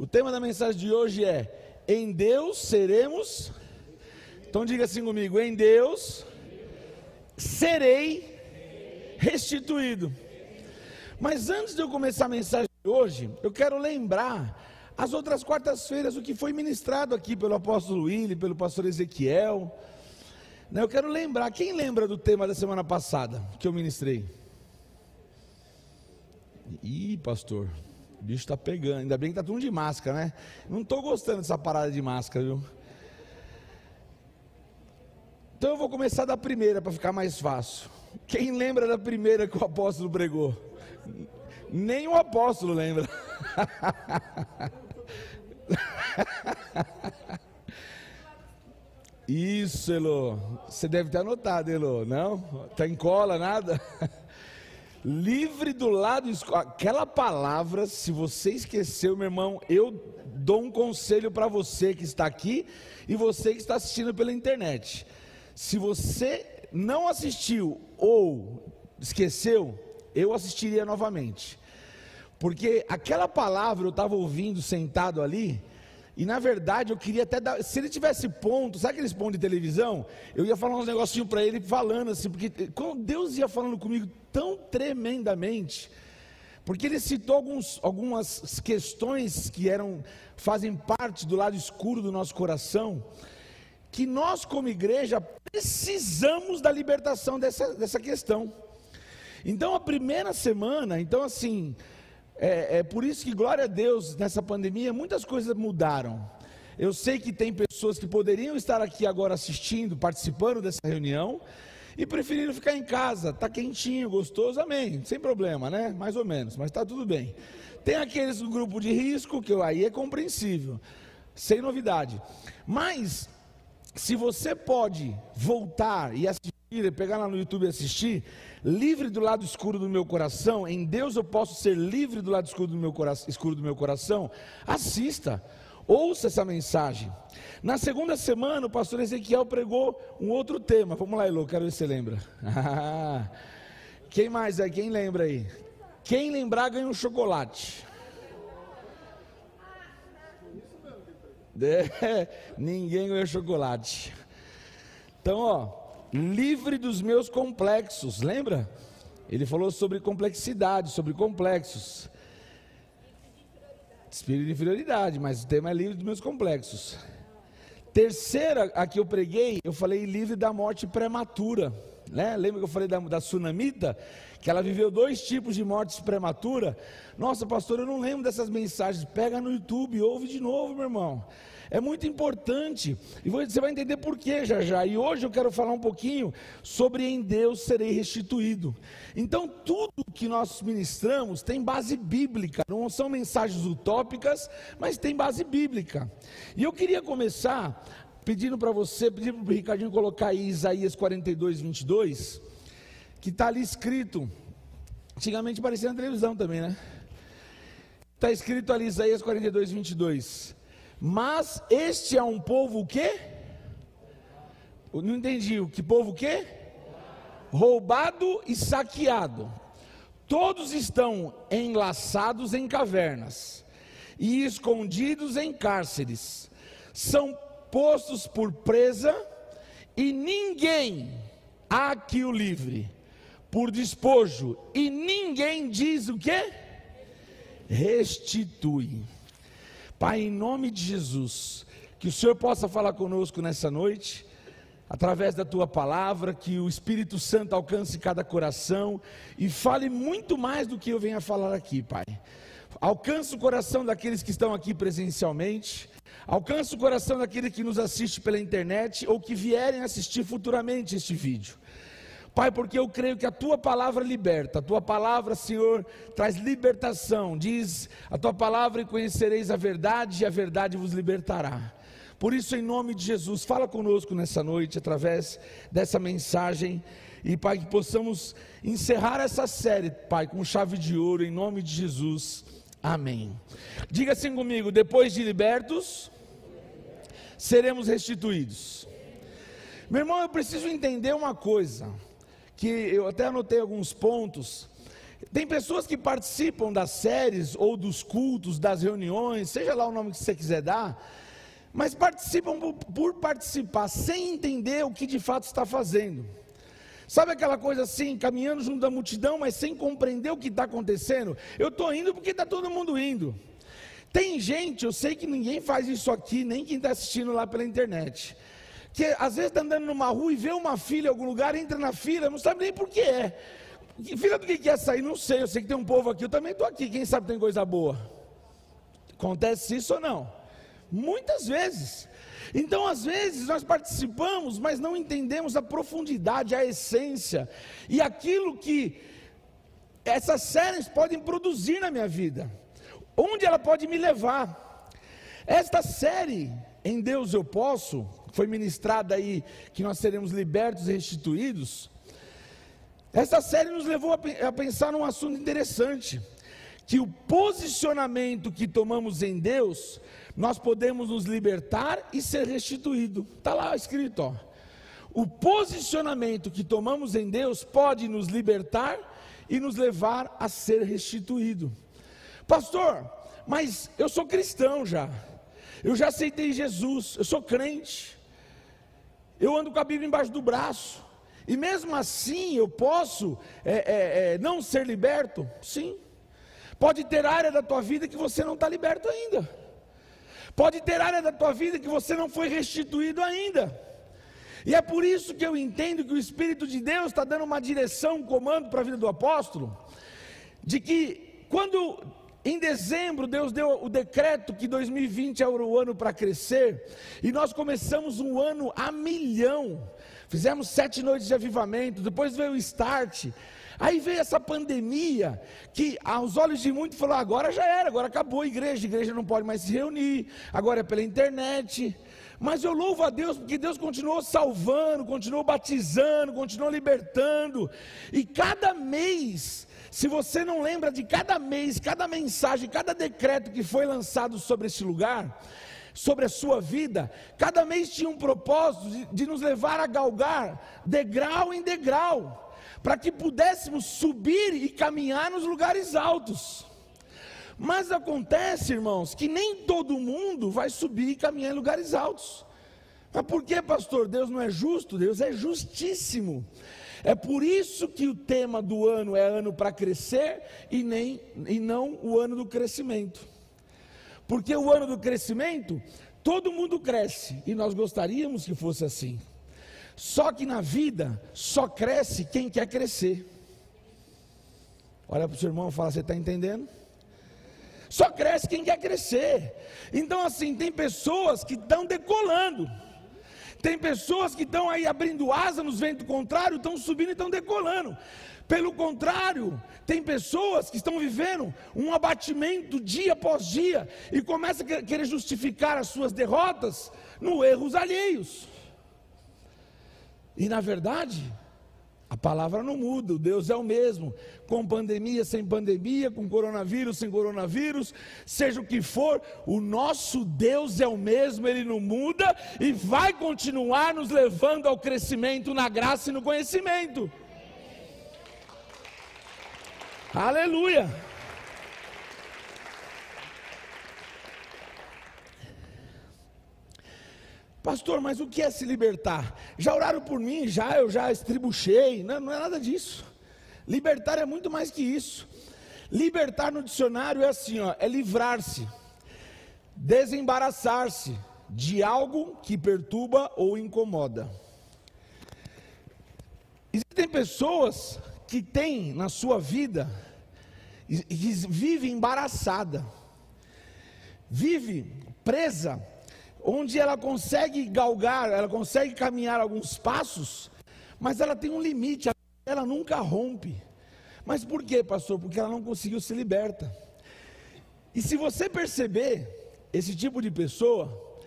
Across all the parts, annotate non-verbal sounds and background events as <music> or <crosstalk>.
O tema da mensagem de hoje é: Em Deus seremos. Então diga assim comigo: Em Deus serei restituído. Mas antes de eu começar a mensagem de hoje, eu quero lembrar as outras quartas-feiras o que foi ministrado aqui pelo apóstolo Willi, pelo pastor Ezequiel. Né, eu quero lembrar, quem lembra do tema da semana passada que eu ministrei? Ih, pastor, o bicho está pegando. Ainda bem que está tudo de máscara, né? Não estou gostando dessa parada de máscara, viu? Então eu vou começar da primeira para ficar mais fácil. Quem lembra da primeira que o apóstolo pregou? Nem o apóstolo lembra. <laughs> Isso, Elo. Você deve ter anotado, Elo. Não? Está em cola, nada? <laughs> Livre do lado Aquela palavra, se você esqueceu, meu irmão, eu dou um conselho para você que está aqui e você que está assistindo pela internet. Se você não assistiu ou esqueceu, eu assistiria novamente. Porque aquela palavra eu estava ouvindo sentado ali, e na verdade eu queria até dar. Se ele tivesse ponto, sabe aqueles pontos de televisão? Eu ia falar uns negocinhos para ele falando assim, porque quando Deus ia falando comigo tão tremendamente, porque ele citou alguns, algumas questões que eram fazem parte do lado escuro do nosso coração, que nós como igreja precisamos da libertação dessa, dessa questão. Então a primeira semana, então assim, é, é por isso que, glória a Deus, nessa pandemia, muitas coisas mudaram. Eu sei que tem pessoas que poderiam estar aqui agora assistindo, participando dessa reunião, e preferiram ficar em casa, tá quentinho, gostoso, amém, sem problema, né? Mais ou menos, mas está tudo bem. Tem aqueles do grupo de risco, que aí é compreensível, sem novidade. Mas, se você pode voltar e assistir, pegar lá no YouTube e assistir, livre do lado escuro do meu coração, em Deus eu posso ser livre do lado escuro do meu coração, escuro do meu coração, assista, ouça essa mensagem. Na segunda semana, o pastor Ezequiel pregou um outro tema. Vamos lá, Elô, quero ver se você lembra. <laughs> Quem mais é? Quem lembra aí? Quem lembrar ganha um chocolate. <laughs> É, ninguém ganha chocolate. Então, ó, livre dos meus complexos, lembra? Ele falou sobre complexidade, sobre complexos. Espírito de inferioridade, mas o tema é livre dos meus complexos. Terceira, a que eu preguei, eu falei livre da morte prematura. Né? Lembra que eu falei da, da tsunamita? Que ela viveu dois tipos de mortes prematura. Nossa, pastor, eu não lembro dessas mensagens. Pega no YouTube, ouve de novo, meu irmão. É muito importante. E você vai entender por que já já. E hoje eu quero falar um pouquinho sobre em Deus serei restituído. Então, tudo que nós ministramos tem base bíblica. Não são mensagens utópicas, mas tem base bíblica. E eu queria começar pedindo para você, pedindo para o Ricardinho colocar aí Isaías 42, 22, que está ali escrito. Antigamente parecia na televisão também, né? Está escrito ali Isaías 42, 22. Mas este é um povo o quê? Eu não entendi. O que povo o quê? Roubado e saqueado. Todos estão enlaçados em cavernas e escondidos em cárceres. São postos por presa e ninguém há aqui o livre por despojo e ninguém diz o que? Restitui. Pai, em nome de Jesus, que o Senhor possa falar conosco nessa noite, através da tua palavra, que o Espírito Santo alcance cada coração e fale muito mais do que eu venho a falar aqui, Pai. Alcance o coração daqueles que estão aqui presencialmente, alcance o coração daquele que nos assiste pela internet ou que vierem assistir futuramente este vídeo. Pai, porque eu creio que a tua palavra liberta, a tua palavra, Senhor, traz libertação. Diz a tua palavra e conhecereis a verdade, e a verdade vos libertará. Por isso, em nome de Jesus, fala conosco nessa noite, através dessa mensagem. E, Pai, que possamos encerrar essa série, Pai, com chave de ouro, em nome de Jesus. Amém. Diga assim comigo: depois de libertos, seremos restituídos. Meu irmão, eu preciso entender uma coisa que eu até anotei alguns pontos. Tem pessoas que participam das séries ou dos cultos, das reuniões, seja lá o nome que você quiser dar, mas participam por, participar, sem entender o que de fato está fazendo. Sabe aquela coisa assim, caminhando junto da multidão, mas sem compreender o que está acontecendo? Eu estou indo porque está todo mundo indo. Tem gente, eu sei que ninguém faz isso aqui, nem quem está assistindo lá pela internet, que às vezes está andando numa rua e vê uma fila em algum lugar, entra na fila, não sabe nem por que é. Fila do que quer sair? Não sei, eu sei que tem um povo aqui, eu também estou aqui, quem sabe tem coisa boa. Acontece isso ou não? Muitas vezes. Então, às vezes, nós participamos, mas não entendemos a profundidade, a essência e aquilo que essas séries podem produzir na minha vida onde ela pode me levar. Esta série, Em Deus Eu Posso, foi ministrada aí, que nós seremos libertos e restituídos. Esta série nos levou a pensar num assunto interessante, que o posicionamento que tomamos em Deus, nós podemos nos libertar e ser restituído. Está lá escrito, ó. O posicionamento que tomamos em Deus pode nos libertar e nos levar a ser restituído. Pastor, mas eu sou cristão já. Eu já aceitei Jesus, eu sou crente. Eu ando com a Bíblia embaixo do braço. E mesmo assim eu posso é, é, é, não ser liberto? Sim. Pode ter área da tua vida que você não está liberto ainda. Pode ter área da tua vida que você não foi restituído ainda. E é por isso que eu entendo que o Espírito de Deus está dando uma direção, um comando para a vida do apóstolo, de que quando em dezembro, Deus deu o decreto que 2020 era o ano para crescer, e nós começamos um ano a milhão. Fizemos sete noites de avivamento, depois veio o start. Aí veio essa pandemia, que aos olhos de muitos falou: agora já era, agora acabou a igreja, a igreja não pode mais se reunir, agora é pela internet. Mas eu louvo a Deus porque Deus continuou salvando, continuou batizando, continuou libertando, e cada mês se você não lembra de cada mês, cada mensagem, cada decreto que foi lançado sobre esse lugar, sobre a sua vida, cada mês tinha um propósito de, de nos levar a galgar degrau em degrau, para que pudéssemos subir e caminhar nos lugares altos. Mas acontece, irmãos, que nem todo mundo vai subir e caminhar em lugares altos. Mas por que, pastor? Deus não é justo? Deus é justíssimo. É por isso que o tema do ano é ano para crescer e, nem, e não o ano do crescimento. Porque o ano do crescimento, todo mundo cresce e nós gostaríamos que fosse assim. Só que na vida só cresce quem quer crescer. Olha para o seu irmão e fala: Você está entendendo? Só cresce quem quer crescer. Então, assim, tem pessoas que estão decolando tem pessoas que estão aí abrindo asa nos ventos contrários, estão subindo e estão decolando. Pelo contrário, tem pessoas que estão vivendo um abatimento dia após dia e começam a querer justificar as suas derrotas no erros alheios. E na verdade, a palavra não muda, Deus é o mesmo, com pandemia, sem pandemia, com coronavírus, sem coronavírus, seja o que for, o nosso Deus é o mesmo, ele não muda e vai continuar nos levando ao crescimento na graça e no conhecimento. Aleluia! Pastor, mas o que é se libertar? Já oraram por mim? Já, eu já estribuchei. Não, não é nada disso. Libertar é muito mais que isso. Libertar no dicionário é assim, ó, é livrar-se, desembaraçar-se de algo que perturba ou incomoda. Existem pessoas que têm na sua vida e vive embaraçada, vive presa onde ela consegue galgar, ela consegue caminhar alguns passos, mas ela tem um limite, ela nunca rompe. Mas por quê, pastor? Porque ela não conseguiu se liberta. E se você perceber esse tipo de pessoa,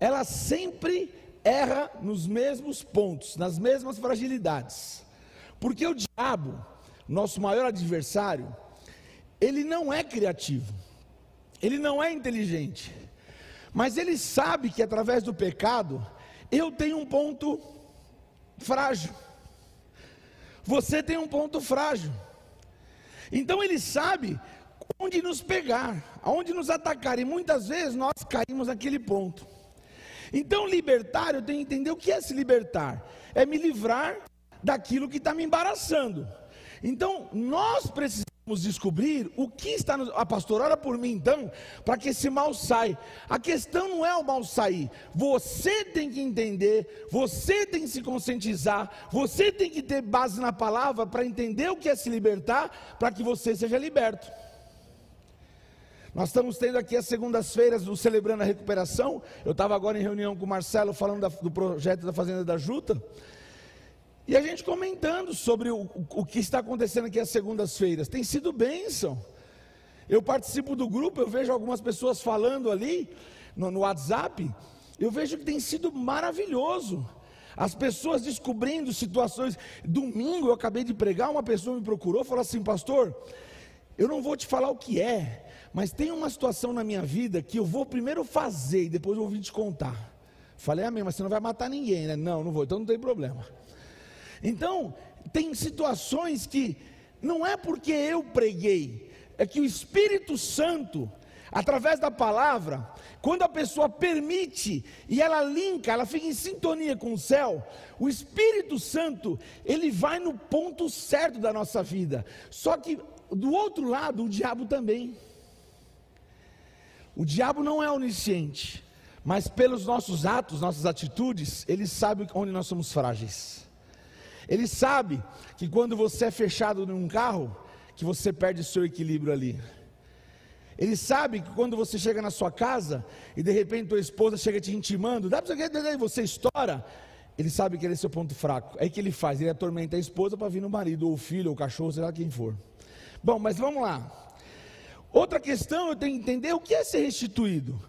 ela sempre erra nos mesmos pontos, nas mesmas fragilidades. Porque o diabo, nosso maior adversário, ele não é criativo, ele não é inteligente, mas ele sabe que através do pecado, eu tenho um ponto frágil. Você tem um ponto frágil. Então ele sabe onde nos pegar, aonde nos atacar, e muitas vezes nós caímos naquele ponto. Então, libertar, eu tenho que entender o que é se libertar: é me livrar daquilo que está me embaraçando. Então, nós precisamos descobrir o que está no. A pastora, ora por mim então, para que esse mal saia. A questão não é o mal sair. Você tem que entender, você tem que se conscientizar, você tem que ter base na palavra para entender o que é se libertar, para que você seja liberto. Nós estamos tendo aqui as segundas-feiras do Celebrando a Recuperação. Eu estava agora em reunião com o Marcelo falando da, do projeto da Fazenda da Juta. E a gente comentando sobre o, o que está acontecendo aqui às segundas-feiras. Tem sido bênção. Eu participo do grupo, eu vejo algumas pessoas falando ali no, no WhatsApp. Eu vejo que tem sido maravilhoso. As pessoas descobrindo situações. Domingo eu acabei de pregar, uma pessoa me procurou, falou assim, pastor, eu não vou te falar o que é, mas tem uma situação na minha vida que eu vou primeiro fazer e depois eu vou vir te contar. Falei, amém, mas você não vai matar ninguém, né? Não, não vou, então não tem problema. Então, tem situações que não é porque eu preguei, é que o Espírito Santo, através da palavra, quando a pessoa permite e ela linka, ela fica em sintonia com o céu, o Espírito Santo, ele vai no ponto certo da nossa vida. Só que do outro lado, o diabo também. O diabo não é onisciente, mas pelos nossos atos, nossas atitudes, ele sabe onde nós somos frágeis. Ele sabe que quando você é fechado num carro, que você perde seu equilíbrio ali. Ele sabe que quando você chega na sua casa e de repente tua esposa chega te intimando, dá para você, você estoura. Ele sabe que ele é seu ponto fraco. É que ele faz, ele atormenta a esposa para vir no marido, ou o filho, ou o cachorro, sei lá quem for. Bom, mas vamos lá. Outra questão eu tenho que entender o que é ser restituído.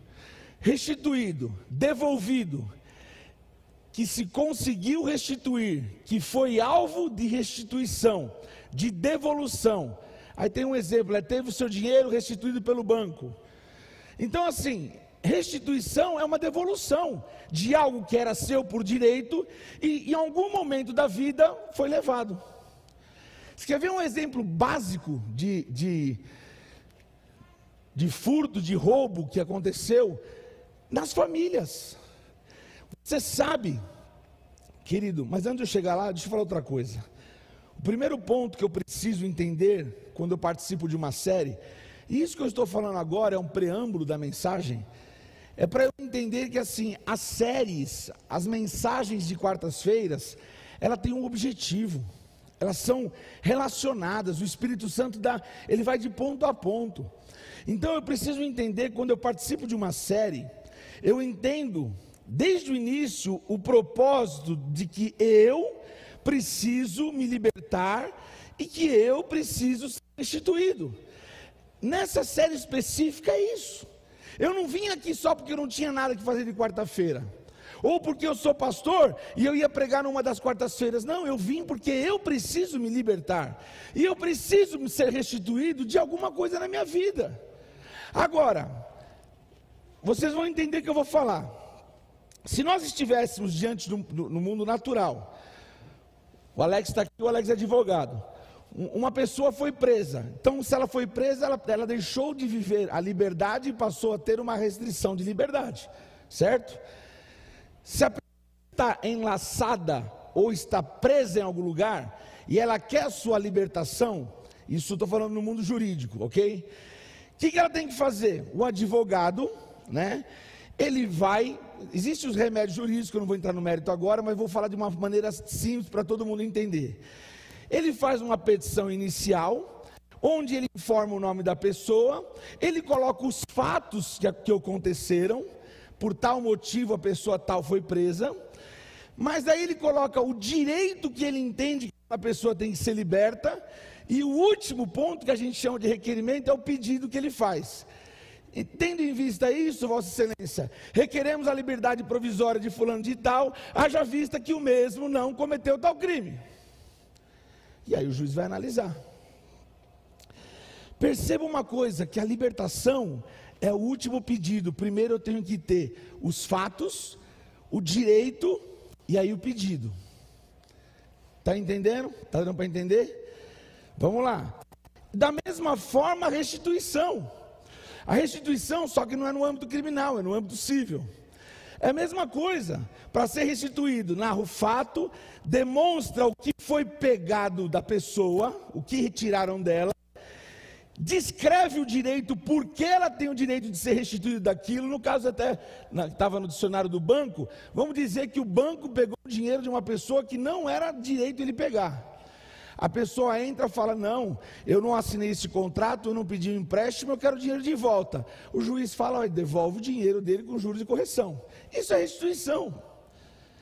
Restituído, devolvido, que se conseguiu restituir, que foi alvo de restituição, de devolução. Aí tem um exemplo, é teve o seu dinheiro restituído pelo banco. Então, assim, restituição é uma devolução de algo que era seu por direito e em algum momento da vida foi levado. Você quer ver um exemplo básico de, de, de furto, de roubo que aconteceu nas famílias? Você sabe, querido, mas antes de eu chegar lá, deixa eu falar outra coisa. O primeiro ponto que eu preciso entender quando eu participo de uma série, e isso que eu estou falando agora é um preâmbulo da mensagem, é para eu entender que assim, as séries, as mensagens de quartas-feiras, ela tem um objetivo. Elas são relacionadas, o Espírito Santo dá, ele vai de ponto a ponto. Então eu preciso entender quando eu participo de uma série, eu entendo desde o início o propósito de que eu preciso me libertar e que eu preciso ser instituído. Nessa série específica é isso. Eu não vim aqui só porque eu não tinha nada que fazer de quarta-feira. Ou porque eu sou pastor e eu ia pregar numa das quartas-feiras. Não, eu vim porque eu preciso me libertar. E eu preciso ser restituído de alguma coisa na minha vida. Agora, vocês vão entender que eu vou falar. Se nós estivéssemos diante do, do no mundo natural, o Alex está aqui, o Alex é advogado. Uma pessoa foi presa. Então, se ela foi presa, ela, ela deixou de viver a liberdade e passou a ter uma restrição de liberdade. Certo? Se a pessoa está enlaçada ou está presa em algum lugar e ela quer a sua libertação, isso estou falando no mundo jurídico, ok? O que, que ela tem que fazer? O advogado, né? Ele vai existem os remédios jurídicos, eu não vou entrar no mérito agora, mas vou falar de uma maneira simples para todo mundo entender. Ele faz uma petição inicial, onde ele informa o nome da pessoa, ele coloca os fatos que, que aconteceram, por tal motivo a pessoa tal foi presa, mas aí ele coloca o direito que ele entende que a pessoa tem que ser liberta, e o último ponto que a gente chama de requerimento é o pedido que ele faz. E tendo em vista isso, Vossa Excelência, requeremos a liberdade provisória de fulano de tal, haja vista que o mesmo não cometeu tal crime. E aí o juiz vai analisar. Perceba uma coisa, que a libertação é o último pedido. Primeiro eu tenho que ter os fatos, o direito e aí o pedido. Está entendendo? Está dando para entender? Vamos lá. Da mesma forma, a restituição. A restituição, só que não é no âmbito criminal, é no âmbito civil. É a mesma coisa. Para ser restituído, narra o fato, demonstra o que foi pegado da pessoa, o que retiraram dela, descreve o direito, por que ela tem o direito de ser restituída daquilo. No caso, até estava no dicionário do banco, vamos dizer que o banco pegou o dinheiro de uma pessoa que não era direito ele pegar. A pessoa entra e fala: Não, eu não assinei esse contrato, eu não pedi um empréstimo, eu quero o dinheiro de volta. O juiz fala: devolve o dinheiro dele com juros de correção. Isso é restituição.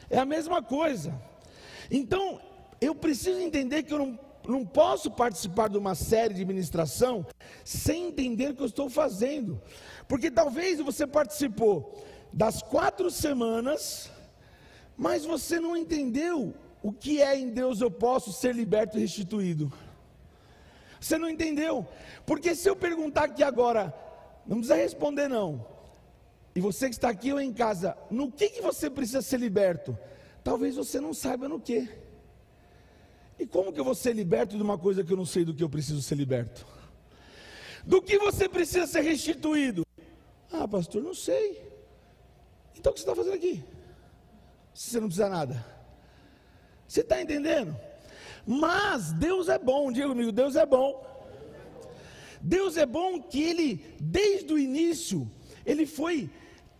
É a mesma coisa. Então, eu preciso entender que eu não, não posso participar de uma série de ministração sem entender o que eu estou fazendo. Porque talvez você participou das quatro semanas, mas você não entendeu o que é em Deus eu posso ser liberto e restituído. Você não entendeu? Porque se eu perguntar aqui agora, não precisa responder não. E você que está aqui ou em casa, no que, que você precisa ser liberto? Talvez você não saiba no que. E como que eu vou ser liberto de uma coisa que eu não sei do que eu preciso ser liberto? Do que você precisa ser restituído? Ah, pastor, não sei. Então o que você está fazendo aqui? Se você não precisa nada. Você está entendendo? Mas Deus é bom, diga comigo, Deus é bom. Deus é bom que Ele, desde o início, Ele foi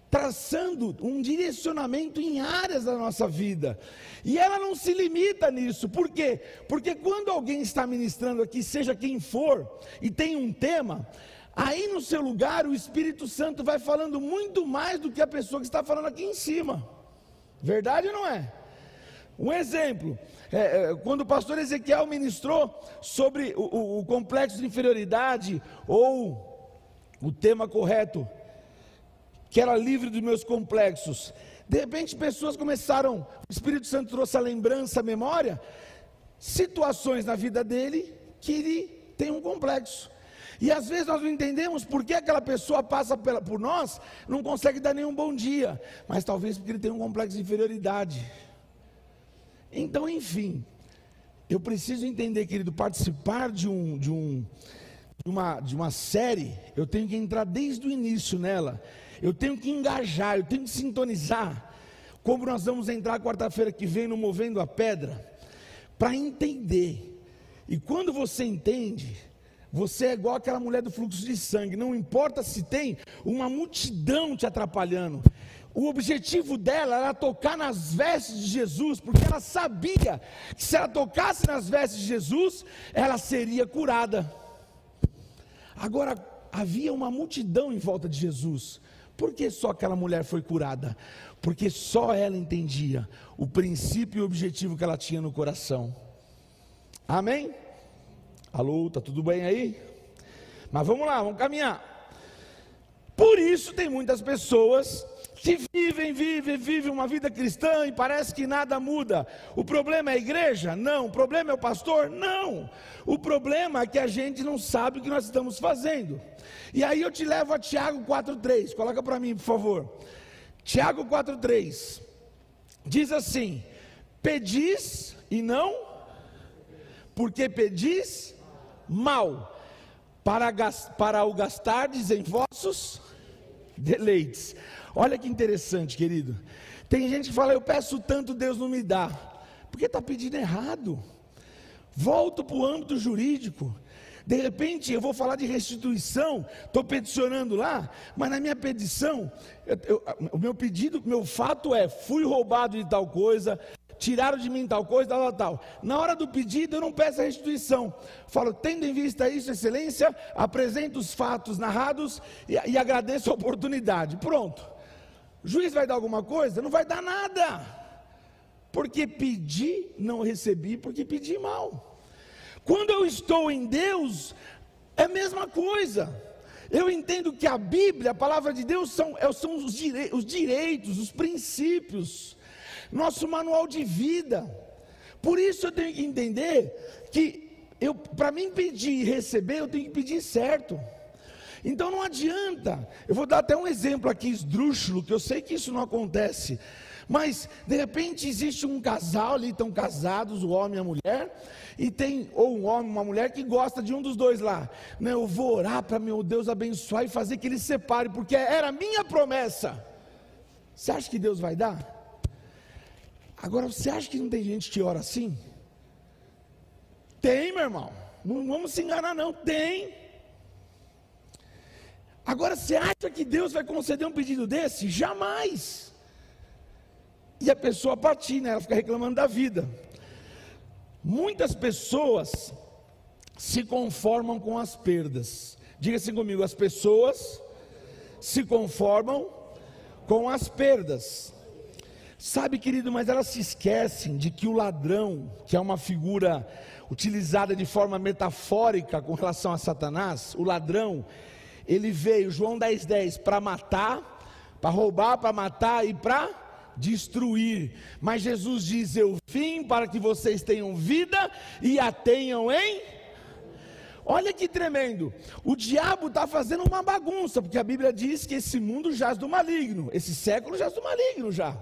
traçando um direcionamento em áreas da nossa vida. E ela não se limita nisso. Por quê? Porque quando alguém está ministrando aqui, seja quem for, e tem um tema, aí no seu lugar o Espírito Santo vai falando muito mais do que a pessoa que está falando aqui em cima. Verdade ou não é? Um exemplo, é, é, quando o pastor Ezequiel ministrou sobre o, o, o complexo de inferioridade, ou o tema correto, que era livre dos meus complexos, de repente pessoas começaram, o Espírito Santo trouxe a lembrança, a memória, situações na vida dele que ele tem um complexo. E às vezes nós não entendemos por que aquela pessoa passa por nós, não consegue dar nenhum bom dia, mas talvez porque ele tem um complexo de inferioridade. Então, enfim, eu preciso entender, querido, participar de um, de um, de uma, de uma série, eu tenho que entrar desde o início nela. Eu tenho que engajar, eu tenho que sintonizar. Como nós vamos entrar quarta-feira que vem no Movendo a Pedra, para entender. E quando você entende, você é igual aquela mulher do fluxo de sangue, não importa se tem uma multidão te atrapalhando, o objetivo dela era tocar nas vestes de Jesus, porque ela sabia que se ela tocasse nas vestes de Jesus, ela seria curada. Agora, havia uma multidão em volta de Jesus. Por que só aquela mulher foi curada? Porque só ela entendia o princípio e o objetivo que ela tinha no coração. Amém? Alô, tá tudo bem aí? Mas vamos lá, vamos caminhar. Por isso tem muitas pessoas que vivem, vivem, vivem uma vida cristã e parece que nada muda. O problema é a igreja? Não. O problema é o pastor? Não. O problema é que a gente não sabe o que nós estamos fazendo. E aí eu te levo a Tiago 4,3. Coloca para mim, por favor. Tiago 4,3. Diz assim: Pedis e não, porque pedis mal, para, para o gastardes em vossos deleites. Olha que interessante, querido. Tem gente que fala, eu peço tanto, Deus não me dá. Porque está pedindo errado. Volto para o âmbito jurídico. De repente eu vou falar de restituição, estou peticionando lá, mas na minha petição, eu, eu, o meu pedido, meu fato é: fui roubado de tal coisa, tiraram de mim tal coisa, tal, tal, tal. Na hora do pedido, eu não peço a restituição. Falo, tendo em vista isso, excelência, apresento os fatos narrados e, e agradeço a oportunidade. Pronto. Juiz vai dar alguma coisa? Não vai dar nada. Porque pedi, não recebi, porque pedi mal. Quando eu estou em Deus, é a mesma coisa. Eu entendo que a Bíblia, a palavra de Deus, são, é, são os, os direitos, os princípios, nosso manual de vida. Por isso eu tenho que entender que para mim pedir e receber, eu tenho que pedir certo. Então não adianta. Eu vou dar até um exemplo aqui esdrúxulo, que eu sei que isso não acontece. Mas de repente existe um casal ali, estão casados, o homem e a mulher, e tem ou um homem, uma mulher que gosta de um dos dois lá. Né, eu vou orar para meu Deus abençoar e fazer que ele separe, porque era minha promessa. Você acha que Deus vai dar? Agora, você acha que não tem gente que ora assim? Tem, meu irmão. Não vamos se enganar, não. Tem. Agora, você acha que Deus vai conceder um pedido desse? Jamais. E a pessoa patina, ela fica reclamando da vida. Muitas pessoas se conformam com as perdas. Diga assim comigo: as pessoas se conformam com as perdas. Sabe, querido, mas elas se esquecem de que o ladrão, que é uma figura utilizada de forma metafórica com relação a Satanás, o ladrão, ele veio, João 10,10, 10, para matar, para roubar, para matar e para destruir. Mas Jesus diz: Eu vim para que vocês tenham vida e a tenham em. Olha que tremendo. O diabo está fazendo uma bagunça, porque a Bíblia diz que esse mundo jaz do maligno, esse século jaz do maligno já.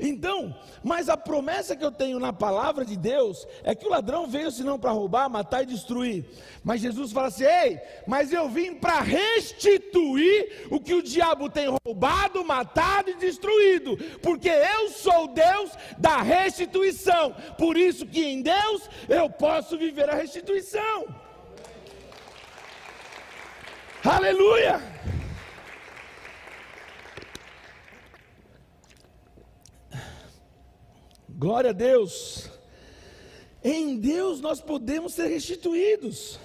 Então, mas a promessa que eu tenho na palavra de Deus é que o ladrão veio senão para roubar, matar e destruir. Mas Jesus fala assim: ei, mas eu vim para restituir o que o diabo tem roubado, matado e destruído, porque eu sou Deus da restituição. Por isso que em Deus eu posso viver a restituição. Aleluia! Glória a Deus. Em Deus nós podemos ser restituídos.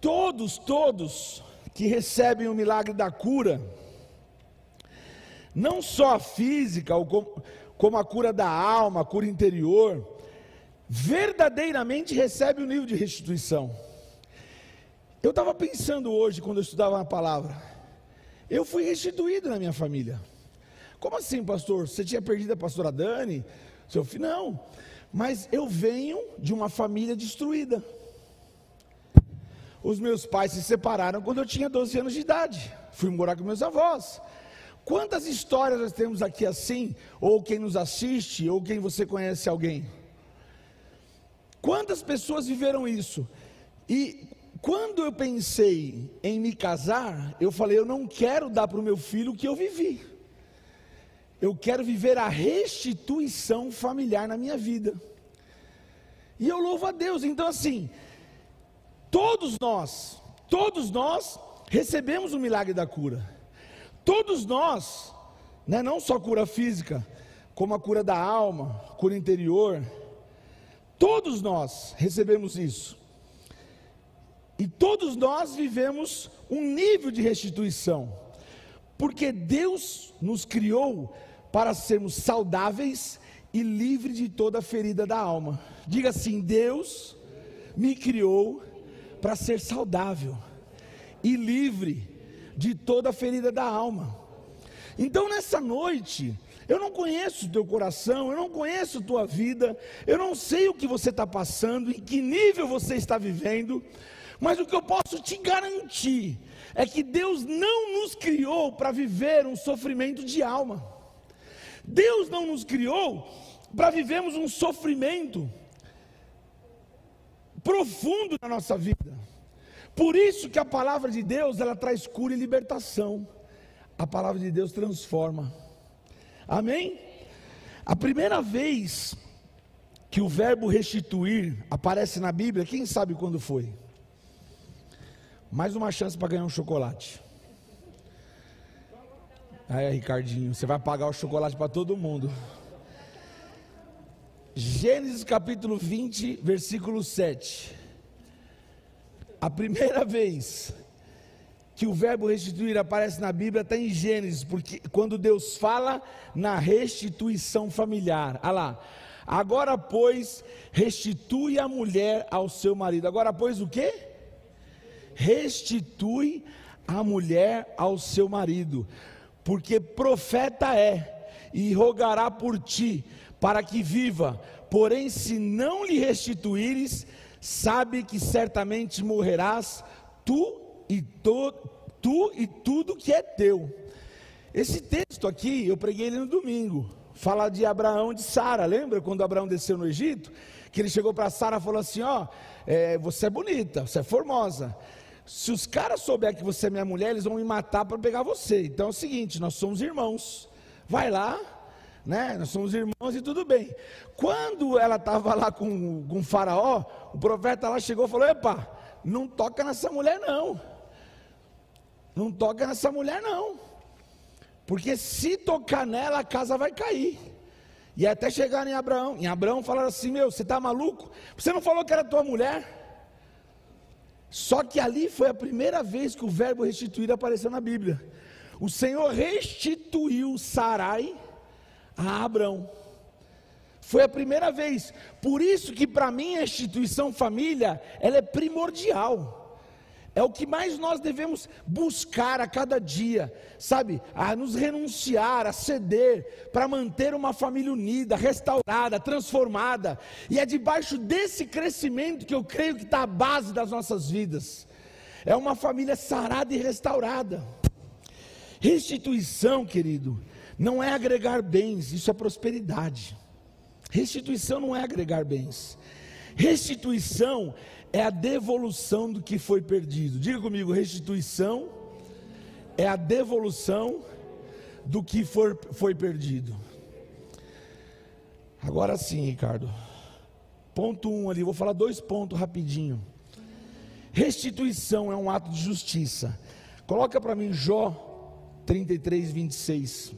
Todos, todos que recebem o milagre da cura, não só a física, como a cura da alma, a cura interior, verdadeiramente recebem o nível de restituição. Eu estava pensando hoje, quando eu estudava a palavra, eu fui restituído na minha família. Como assim, pastor? Você tinha perdido a pastora Dani? Seu filho? Não. Mas eu venho de uma família destruída. Os meus pais se separaram quando eu tinha 12 anos de idade. Fui morar com meus avós. Quantas histórias nós temos aqui assim? Ou quem nos assiste, ou quem você conhece alguém? Quantas pessoas viveram isso? E quando eu pensei em me casar, eu falei: eu não quero dar para o meu filho o que eu vivi. Eu quero viver a restituição familiar na minha vida. E eu louvo a Deus. Então, assim, todos nós, todos nós recebemos o milagre da cura. Todos nós, né, não só cura física, como a cura da alma, cura interior, todos nós recebemos isso. E todos nós vivemos um nível de restituição, porque Deus nos criou para sermos saudáveis e livres de toda ferida da alma. Diga assim: Deus me criou para ser saudável e livre de toda ferida da alma. Então nessa noite, eu não conheço o teu coração, eu não conheço a tua vida, eu não sei o que você está passando, em que nível você está vivendo, mas o que eu posso te garantir é que Deus não nos criou para viver um sofrimento de alma. Deus não nos criou para vivermos um sofrimento profundo na nossa vida. Por isso que a palavra de Deus, ela traz cura e libertação. A palavra de Deus transforma. Amém? A primeira vez que o verbo restituir aparece na Bíblia, quem sabe quando foi? Mais uma chance para ganhar um chocolate. Aí, Ricardinho, você vai pagar o chocolate para todo mundo. Gênesis capítulo 20, versículo 7. A primeira <laughs> vez que o verbo restituir aparece na Bíblia está em Gênesis, porque quando Deus fala na restituição familiar. Olha lá. Agora, pois, restitui a mulher ao seu marido. Agora, pois, o que? Restitui a mulher ao seu marido porque profeta é, e rogará por ti, para que viva. Porém, se não lhe restituíres, sabe que certamente morrerás, tu e, to, tu e tudo que é teu. Esse texto aqui, eu preguei ele no domingo. Fala de Abraão e de Sara. Lembra quando Abraão desceu no Egito? Que ele chegou para Sara e falou assim: Ó, é, você é bonita, você é formosa. Se os caras souberem que você é minha mulher, eles vão me matar para pegar você. Então é o seguinte: nós somos irmãos. Vai lá, né? Nós somos irmãos e tudo bem. Quando ela estava lá com, com o faraó, o profeta lá chegou e falou: Epa, não toca nessa mulher não. Não toca nessa mulher não. Porque se tocar nela, a casa vai cair. E até chegar em Abraão. Em Abraão falaram assim: Meu, você está maluco? Você não falou que era tua mulher? Só que ali foi a primeira vez que o verbo restituir apareceu na Bíblia. O Senhor restituiu Sarai a Abraão. Foi a primeira vez. Por isso que para mim a instituição família, ela é primordial. É o que mais nós devemos buscar a cada dia, sabe? A nos renunciar, a ceder, para manter uma família unida, restaurada, transformada. E é debaixo desse crescimento que eu creio que está a base das nossas vidas. É uma família sarada e restaurada. Restituição, querido, não é agregar bens, isso é prosperidade. Restituição não é agregar bens. Restituição é a devolução do que foi perdido. Diga comigo, restituição é a devolução do que for, foi perdido. Agora sim, Ricardo. Ponto 1 um ali, vou falar dois pontos rapidinho. Restituição é um ato de justiça. Coloca para mim Jó 33, 26.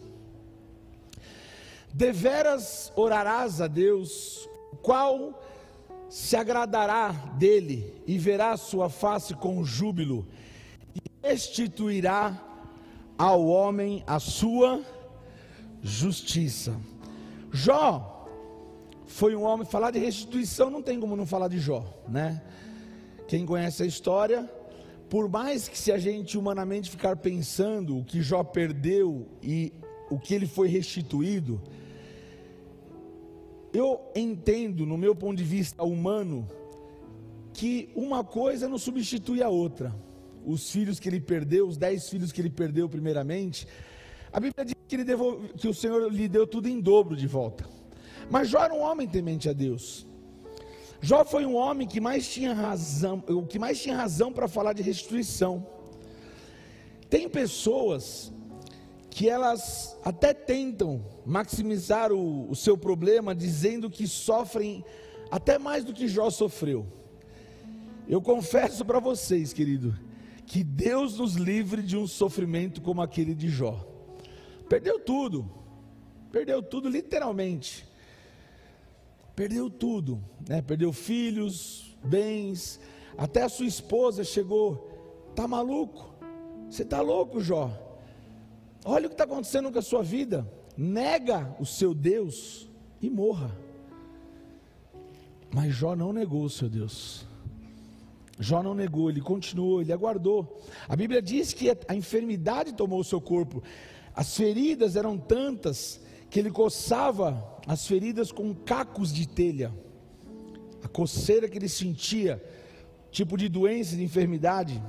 Deveras orarás a Deus, qual se agradará dele e verá sua face com júbilo, e restituirá ao homem a sua justiça. Jó foi um homem, falar de restituição não tem como não falar de Jó, né? Quem conhece a história, por mais que se a gente humanamente ficar pensando o que Jó perdeu e o que ele foi restituído, eu entendo, no meu ponto de vista humano, que uma coisa não substitui a outra. Os filhos que ele perdeu, os dez filhos que ele perdeu, primeiramente, a Bíblia diz que, devolve, que o Senhor lhe deu tudo em dobro de volta. Mas Jó era um homem temente a Deus. Jó foi um homem que mais tinha razão, o que mais tinha razão para falar de restituição. Tem pessoas que elas até tentam maximizar o, o seu problema, dizendo que sofrem até mais do que Jó sofreu. Eu confesso para vocês, querido, que Deus nos livre de um sofrimento como aquele de Jó. Perdeu tudo, perdeu tudo literalmente. Perdeu tudo, né? Perdeu filhos, bens, até a sua esposa chegou. Tá maluco? Você tá louco, Jó? Olha o que está acontecendo com a sua vida. Nega o seu Deus e morra. Mas Jó não negou o seu Deus. Jó não negou, ele continuou, ele aguardou. A Bíblia diz que a enfermidade tomou o seu corpo. As feridas eram tantas que ele coçava as feridas com cacos de telha. A coceira que ele sentia, tipo de doença, de enfermidade.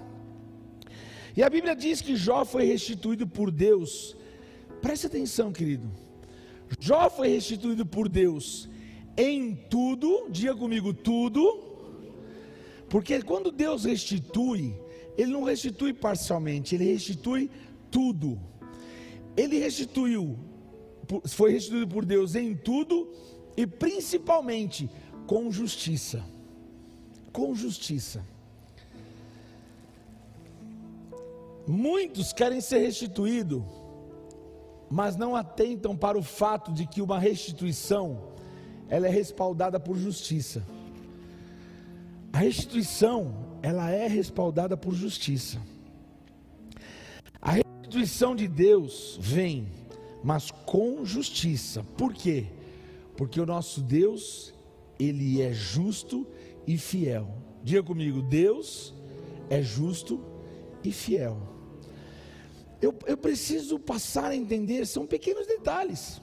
E a Bíblia diz que Jó foi restituído por Deus. Preste atenção, querido. Jó foi restituído por Deus em tudo, diga comigo, tudo. Porque quando Deus restitui, Ele não restitui parcialmente, Ele restitui tudo. Ele restituiu, foi restituído por Deus em tudo e principalmente com justiça. Com justiça. Muitos querem ser restituídos, mas não atentam para o fato de que uma restituição ela é respaldada por justiça. A restituição, ela é respaldada por justiça. A restituição de Deus vem, mas com justiça. Por quê? Porque o nosso Deus, ele é justo e fiel. Diga comigo, Deus é justo e fiel eu, eu preciso passar a entender, são pequenos detalhes.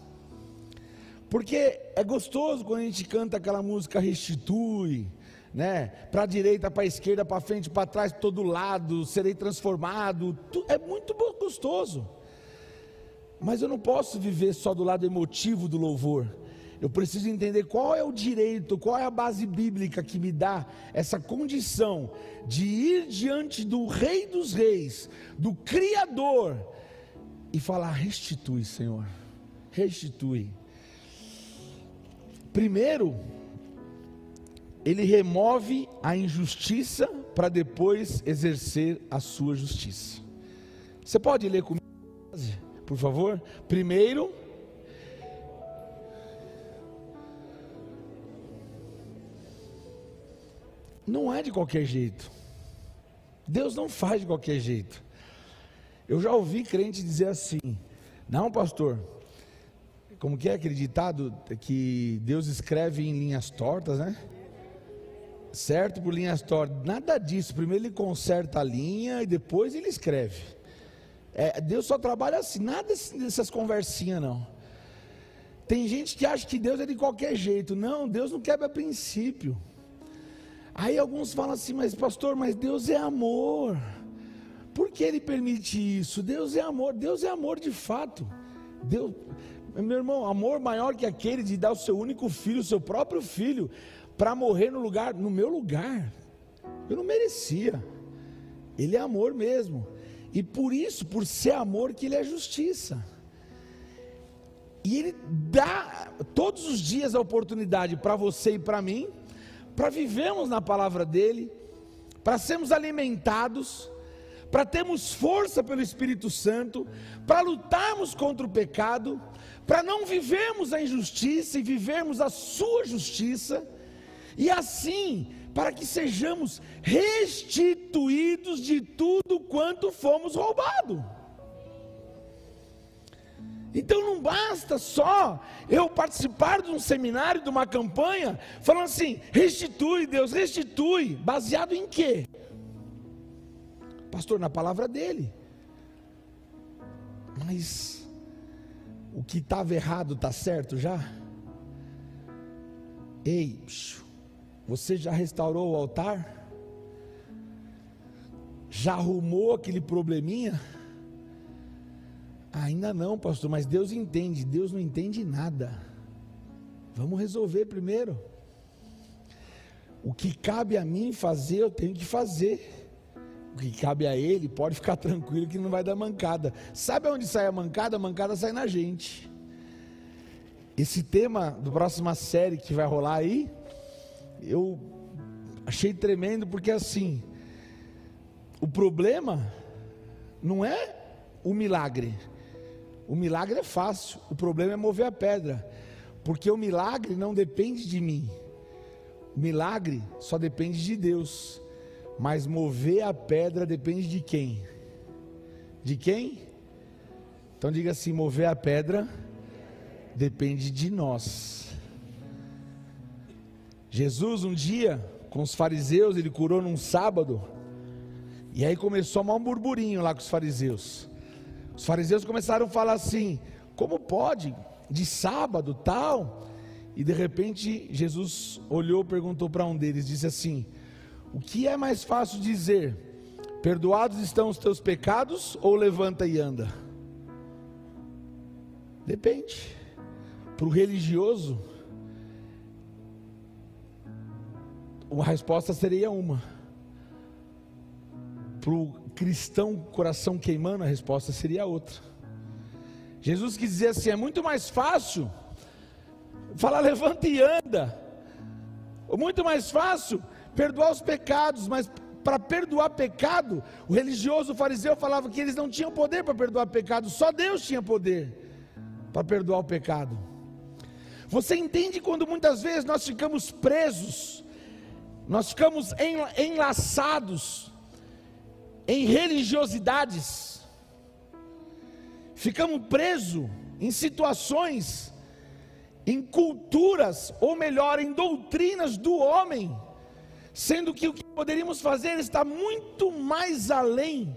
Porque é gostoso quando a gente canta aquela música restitui, né? Para a direita, para a esquerda, para frente, para trás, todo lado, serei transformado. É muito gostoso. Mas eu não posso viver só do lado emotivo do louvor. Eu preciso entender qual é o direito, qual é a base bíblica que me dá essa condição de ir diante do Rei dos Reis, do Criador, e falar: restitui, Senhor, restitui. Primeiro, ele remove a injustiça para depois exercer a sua justiça. Você pode ler comigo, por favor? Primeiro, não é de qualquer jeito. Deus não faz de qualquer jeito. Eu já ouvi crente dizer assim: não, pastor, como que é acreditado que Deus escreve em linhas tortas, né? Certo por linhas tortas. Nada disso. Primeiro ele conserta a linha e depois ele escreve. É, Deus só trabalha assim, nada dessas conversinhas não. Tem gente que acha que Deus é de qualquer jeito. Não, Deus não quebra princípio. Aí alguns falam assim, mas pastor, mas Deus é amor. Por que ele permite isso? Deus é amor, Deus é amor de fato. Deus, meu irmão, amor maior que aquele de dar o seu único filho, o seu próprio filho, para morrer no lugar, no meu lugar. Eu não merecia. Ele é amor mesmo. E por isso, por ser amor, que ele é justiça. E ele dá todos os dias a oportunidade para você e para mim para vivermos na palavra dele, para sermos alimentados, para termos força pelo Espírito Santo, para lutarmos contra o pecado, para não vivermos a injustiça e vivermos a sua justiça, e assim, para que sejamos restituídos de tudo quanto fomos roubados. Então não basta só eu participar de um seminário, de uma campanha, falando assim: restitui, Deus, restitui. Baseado em quê? Pastor, na palavra dele. Mas o que estava errado está certo já? Ei, você já restaurou o altar? Já arrumou aquele probleminha? Ainda não, pastor, mas Deus entende. Deus não entende nada. Vamos resolver primeiro. O que cabe a mim fazer, eu tenho que fazer. O que cabe a ele, pode ficar <laughs> tranquilo que não vai dar mancada. Sabe onde sai a mancada? A mancada sai na gente. Esse tema do próxima série que vai rolar aí, eu achei tremendo porque assim, o problema não é o milagre. O milagre é fácil, o problema é mover a pedra, porque o milagre não depende de mim, o milagre só depende de Deus, mas mover a pedra depende de quem? De quem? Então diga assim: mover a pedra depende de nós. Jesus, um dia, com os fariseus, ele curou num sábado, e aí começou a um burburinho lá com os fariseus. Os fariseus começaram a falar assim: como pode? De sábado, tal. E de repente Jesus olhou, perguntou para um deles, disse assim: O que é mais fácil dizer? Perdoados estão os teus pecados ou levanta e anda? Depende. Para o religioso, a resposta seria uma. Para o cristão coração queimando, a resposta seria outra. Jesus quis dizer assim: é muito mais fácil falar levanta e anda, muito mais fácil perdoar os pecados, mas para perdoar pecado, o religioso o fariseu falava que eles não tinham poder para perdoar pecado, só Deus tinha poder para perdoar o pecado. Você entende quando muitas vezes nós ficamos presos, nós ficamos enlaçados em religiosidades, ficamos presos em situações, em culturas, ou melhor, em doutrinas do homem, sendo que o que poderíamos fazer está muito mais além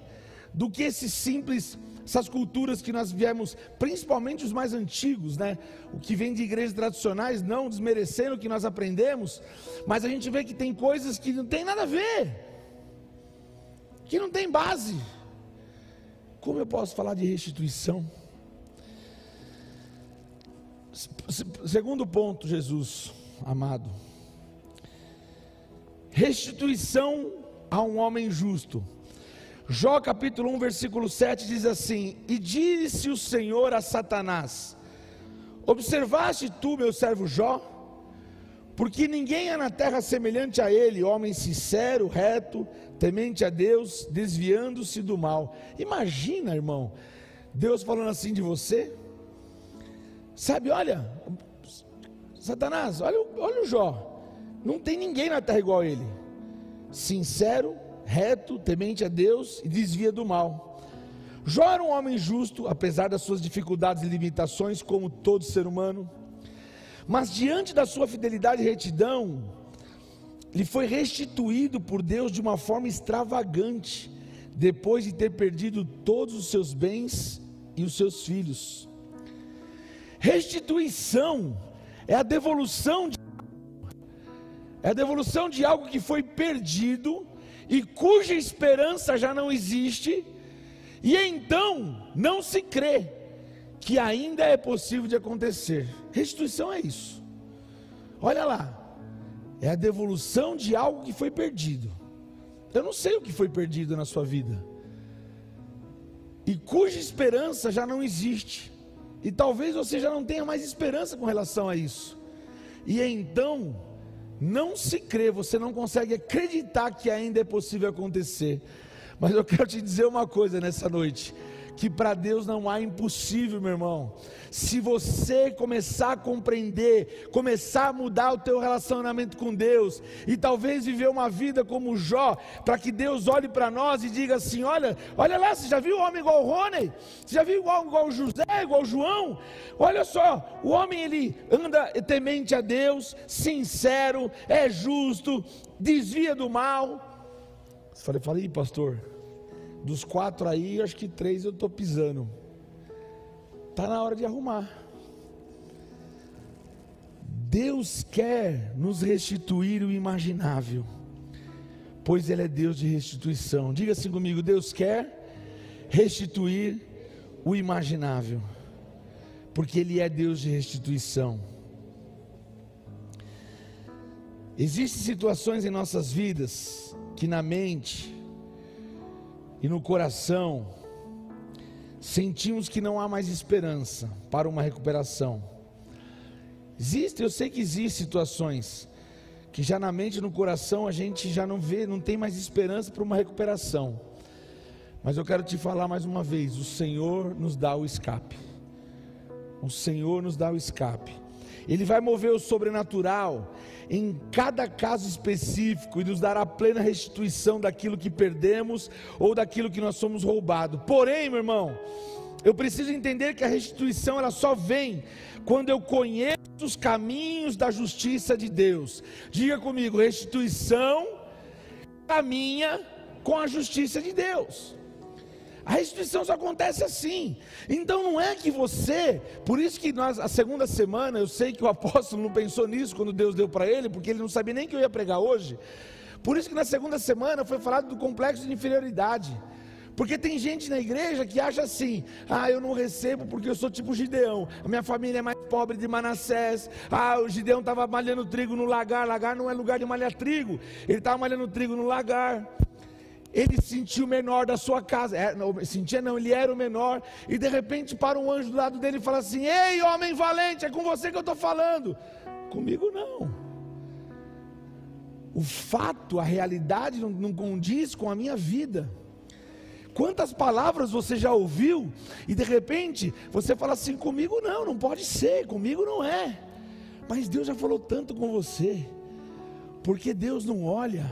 do que esses simples essas culturas que nós viemos, principalmente os mais antigos, né? O que vem de igrejas tradicionais, não desmerecendo o que nós aprendemos, mas a gente vê que tem coisas que não tem nada a ver que não tem base. Como eu posso falar de restituição Segundo ponto, Jesus, amado. Restituição a um homem justo. Jó capítulo 1, versículo 7 diz assim: E disse o Senhor a Satanás: Observaste tu, meu servo Jó? Porque ninguém é na terra semelhante a ele, homem sincero, reto, temente a Deus, desviando-se do mal. Imagina, irmão, Deus falando assim de você. Sabe, olha, Satanás, olha, olha o Jó. Não tem ninguém na terra igual a ele. Sincero, reto, temente a Deus e desvia do mal. Jó era um homem justo, apesar das suas dificuldades e limitações, como todo ser humano. Mas diante da sua fidelidade e retidão, ele foi restituído por Deus de uma forma extravagante, depois de ter perdido todos os seus bens e os seus filhos. Restituição é a devolução de, é a devolução de algo que foi perdido e cuja esperança já não existe, e então não se crê que ainda é possível de acontecer. Restituição é isso. Olha lá, é a devolução de algo que foi perdido. Eu não sei o que foi perdido na sua vida, e cuja esperança já não existe, e talvez você já não tenha mais esperança com relação a isso, e então não se crê, você não consegue acreditar que ainda é possível acontecer. Mas eu quero te dizer uma coisa nessa noite: que para Deus não há impossível, meu irmão. Se você começar a compreender, começar a mudar o teu relacionamento com Deus e talvez viver uma vida como Jó, para que Deus olhe para nós e diga assim: olha, olha lá, você já viu o homem igual o Rony? Você já viu igual, igual o José, igual o João? Olha só, o homem ele anda temente a Deus, sincero, é justo, desvia do mal. Falei, falei, pastor, dos quatro aí, acho que três eu estou pisando. Está na hora de arrumar. Deus quer nos restituir o imaginável, pois Ele é Deus de restituição. Diga assim comigo: Deus quer restituir o imaginável, porque Ele é Deus de restituição. Existem situações em nossas vidas que na mente e no coração sentimos que não há mais esperança para uma recuperação. Existe, eu sei que existem situações que já na mente e no coração a gente já não vê, não tem mais esperança para uma recuperação. Mas eu quero te falar mais uma vez: o Senhor nos dá o escape. O Senhor nos dá o escape. Ele vai mover o sobrenatural em cada caso específico e nos dará plena restituição daquilo que perdemos ou daquilo que nós somos roubados. Porém, meu irmão, eu preciso entender que a restituição ela só vem quando eu conheço os caminhos da justiça de Deus. Diga comigo, restituição caminha com a justiça de Deus. A restituição só acontece assim. Então não é que você, por isso que nós, a segunda semana, eu sei que o apóstolo não pensou nisso quando Deus deu para ele, porque ele não sabia nem que eu ia pregar hoje. Por isso que na segunda semana foi falado do complexo de inferioridade. Porque tem gente na igreja que acha assim: ah, eu não recebo porque eu sou tipo Gideão, a minha família é mais pobre de Manassés. Ah, o Gideão estava malhando trigo no lagar, lagar não é lugar de malhar trigo, ele estava malhando trigo no lagar ele se sentiu menor da sua casa. É, não, sentia não, ele era o menor. E de repente para um anjo do lado dele e fala assim: Ei, homem valente, é com você que eu estou falando. Comigo não. O fato, a realidade não, não condiz com a minha vida. Quantas palavras você já ouviu e de repente você fala assim: comigo não, não pode ser, comigo não é. Mas Deus já falou tanto com você, porque Deus não olha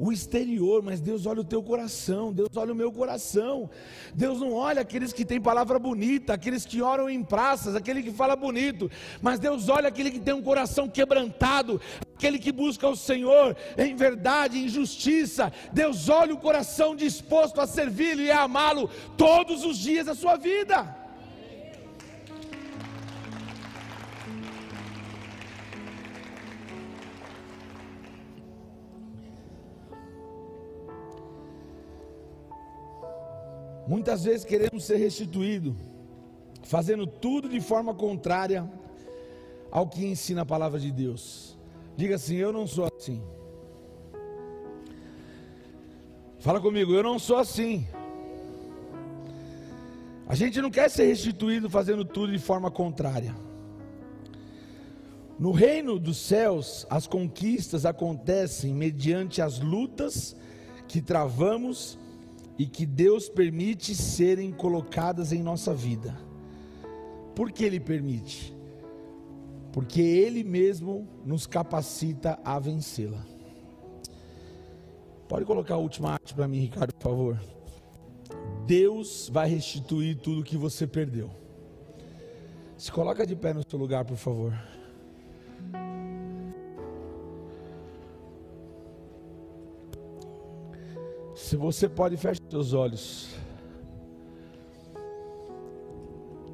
o exterior, mas Deus olha o teu coração, Deus olha o meu coração. Deus não olha aqueles que têm palavra bonita, aqueles que oram em praças, aquele que fala bonito, mas Deus olha aquele que tem um coração quebrantado, aquele que busca o Senhor em verdade, em justiça. Deus olha o coração disposto a servi-lo e a amá-lo todos os dias da sua vida. Muitas vezes queremos ser restituídos, fazendo tudo de forma contrária ao que ensina a palavra de Deus. Diga assim: Eu não sou assim. Fala comigo, eu não sou assim. A gente não quer ser restituído fazendo tudo de forma contrária. No reino dos céus, as conquistas acontecem mediante as lutas que travamos e que Deus permite serem colocadas em nossa vida. Por que Ele permite? Porque Ele mesmo nos capacita a vencê-la. Pode colocar a última arte para mim, Ricardo, por favor. Deus vai restituir tudo que você perdeu. Se coloca de pé no seu lugar, por favor. Se você pode, feche seus olhos.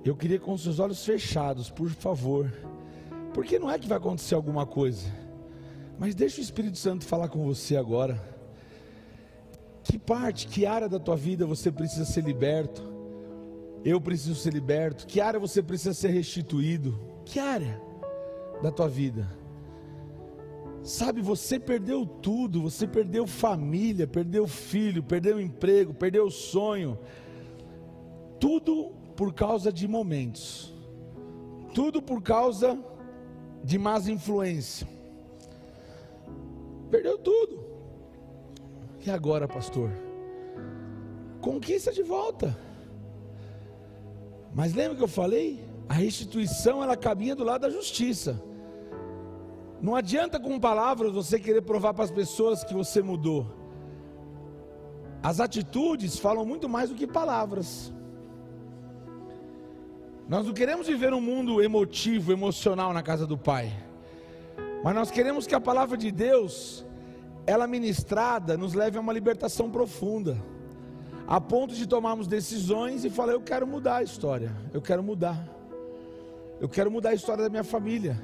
Eu queria com seus olhos fechados, por favor. Porque não é que vai acontecer alguma coisa. Mas deixa o Espírito Santo falar com você agora. Que parte, que área da tua vida você precisa ser liberto? Eu preciso ser liberto. Que área você precisa ser restituído? Que área da tua vida? Sabe, você perdeu tudo, você perdeu família, perdeu filho, perdeu emprego, perdeu sonho. Tudo por causa de momentos. Tudo por causa de más influências. Perdeu tudo. E agora, pastor? Conquista de volta. Mas lembra que eu falei? A restituição ela caminha do lado da justiça. Não adianta com palavras você querer provar para as pessoas que você mudou. As atitudes falam muito mais do que palavras. Nós não queremos viver um mundo emotivo, emocional na casa do Pai. Mas nós queremos que a palavra de Deus, ela ministrada, nos leve a uma libertação profunda. A ponto de tomarmos decisões e falar: eu quero mudar a história. Eu quero mudar. Eu quero mudar a história da minha família.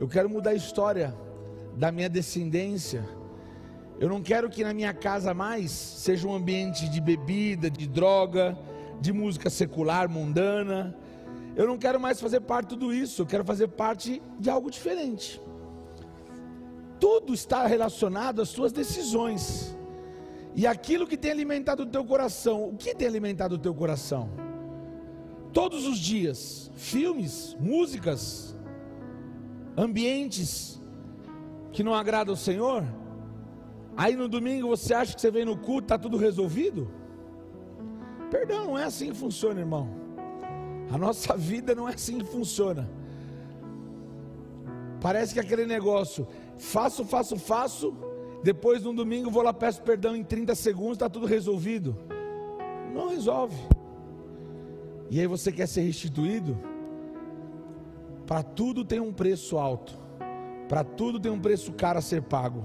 Eu quero mudar a história da minha descendência. Eu não quero que na minha casa mais seja um ambiente de bebida, de droga, de música secular, mundana. Eu não quero mais fazer parte de tudo isso. Eu quero fazer parte de algo diferente. Tudo está relacionado às suas decisões. E aquilo que tem alimentado o teu coração, o que tem alimentado o teu coração? Todos os dias, filmes, músicas, ambientes que não agradam ao Senhor, aí no domingo você acha que você vem no culto, está tudo resolvido? Perdão, não é assim que funciona, irmão. A nossa <laughs> vida não é assim que funciona. Parece que aquele negócio, faço, faço, faço, depois no domingo vou lá, peço perdão em 30 segundos, está tudo resolvido. Não resolve. E aí você quer ser restituído? Para tudo tem um preço alto. Para tudo tem um preço caro a ser pago.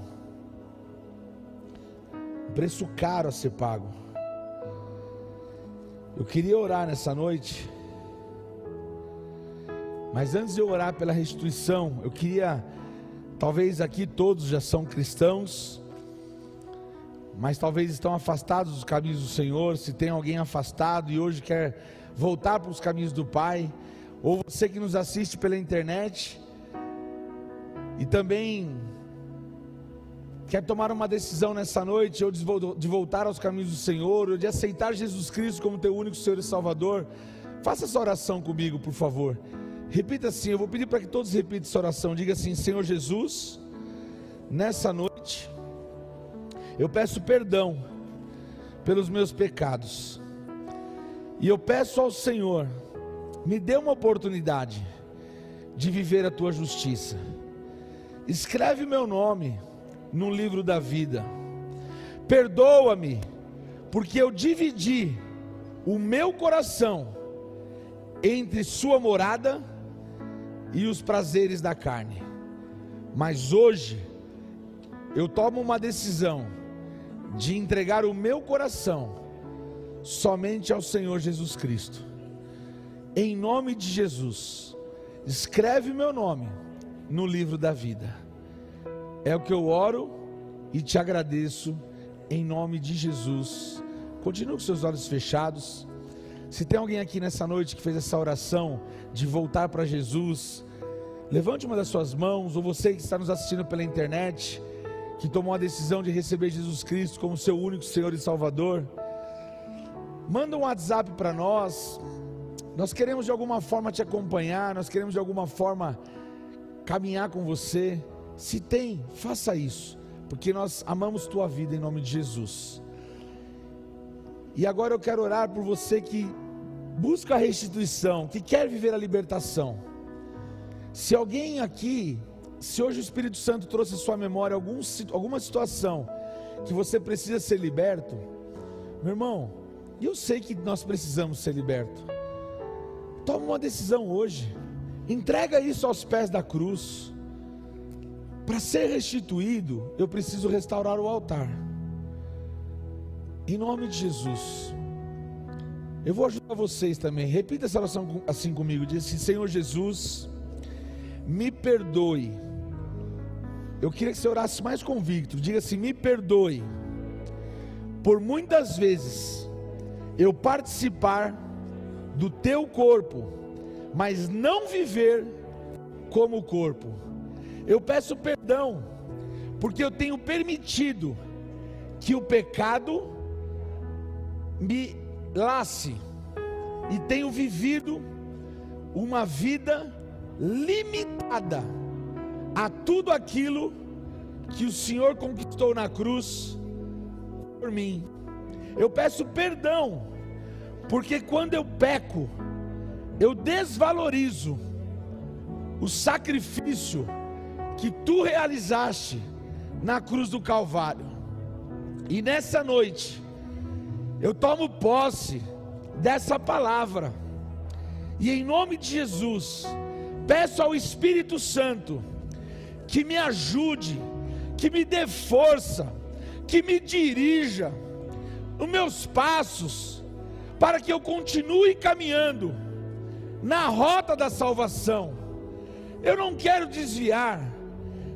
Um preço caro a ser pago. Eu queria orar nessa noite. Mas antes de eu orar pela restituição, eu queria, talvez aqui todos já são cristãos, mas talvez estão afastados dos caminhos do Senhor. Se tem alguém afastado e hoje quer voltar para os caminhos do Pai, ou você que nos assiste pela internet e também quer tomar uma decisão nessa noite, ou de voltar aos caminhos do Senhor, ou de aceitar Jesus Cristo como teu único Senhor e Salvador, faça essa oração comigo, por favor. Repita assim, eu vou pedir para que todos repitam essa oração. Diga assim: Senhor Jesus, nessa noite, eu peço perdão pelos meus pecados, e eu peço ao Senhor me dê uma oportunidade de viver a tua justiça. Escreve meu nome no livro da vida. Perdoa-me, porque eu dividi o meu coração entre sua morada e os prazeres da carne. Mas hoje eu tomo uma decisão de entregar o meu coração somente ao Senhor Jesus Cristo em nome de Jesus, escreve meu nome no livro da vida. É o que eu oro e te agradeço em nome de Jesus. Continue com seus olhos fechados. Se tem alguém aqui nessa noite que fez essa oração de voltar para Jesus, Levante uma das suas mãos, ou você que está nos assistindo pela internet, que tomou a decisão de receber Jesus Cristo como seu único Senhor e Salvador. Manda um WhatsApp para nós. Nós queremos de alguma forma te acompanhar, nós queremos de alguma forma caminhar com você. Se tem, faça isso, porque nós amamos tua vida em nome de Jesus. E agora eu quero orar por você que busca a restituição, que quer viver a libertação. Se alguém aqui, se hoje o Espírito Santo trouxe à sua memória algum, alguma situação que você precisa ser liberto, meu irmão, eu sei que nós precisamos ser libertos. Toma uma decisão hoje. Entrega isso aos pés da cruz. Para ser restituído, eu preciso restaurar o altar. Em nome de Jesus. Eu vou ajudar vocês também. Repita essa oração assim comigo. Diz assim: Senhor Jesus, me perdoe. Eu queria que você orasse mais convicto. Diga assim: me perdoe. Por muitas vezes eu participar do teu corpo, mas não viver como o corpo. Eu peço perdão, porque eu tenho permitido que o pecado me lace e tenho vivido uma vida limitada a tudo aquilo que o Senhor conquistou na cruz por mim. Eu peço perdão, porque quando eu peco, eu desvalorizo o sacrifício que tu realizaste na cruz do Calvário. E nessa noite, eu tomo posse dessa palavra, e em nome de Jesus, peço ao Espírito Santo que me ajude, que me dê força, que me dirija os meus passos, para que eu continue caminhando na rota da salvação. Eu não quero desviar,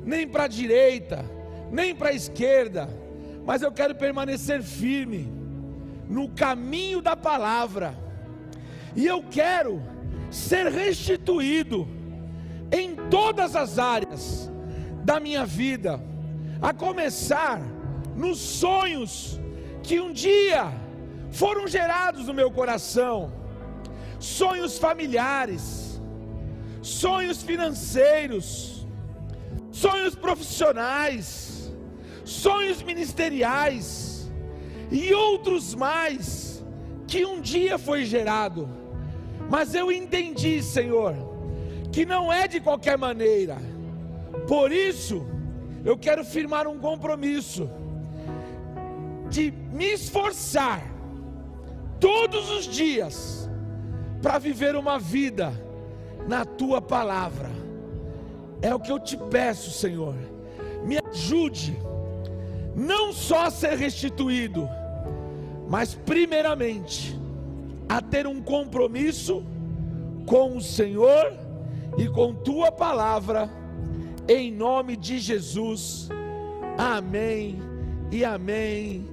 nem para a direita, nem para a esquerda, mas eu quero permanecer firme no caminho da palavra, e eu quero ser restituído em todas as áreas da minha vida, a começar nos sonhos que um dia foram gerados no meu coração sonhos familiares, sonhos financeiros, sonhos profissionais, sonhos ministeriais e outros mais que um dia foi gerado. Mas eu entendi, Senhor, que não é de qualquer maneira. Por isso, eu quero firmar um compromisso de me esforçar todos os dias para viver uma vida na tua palavra. É o que eu te peço, Senhor. Me ajude não só a ser restituído, mas primeiramente a ter um compromisso com o Senhor e com tua palavra, em nome de Jesus. Amém e amém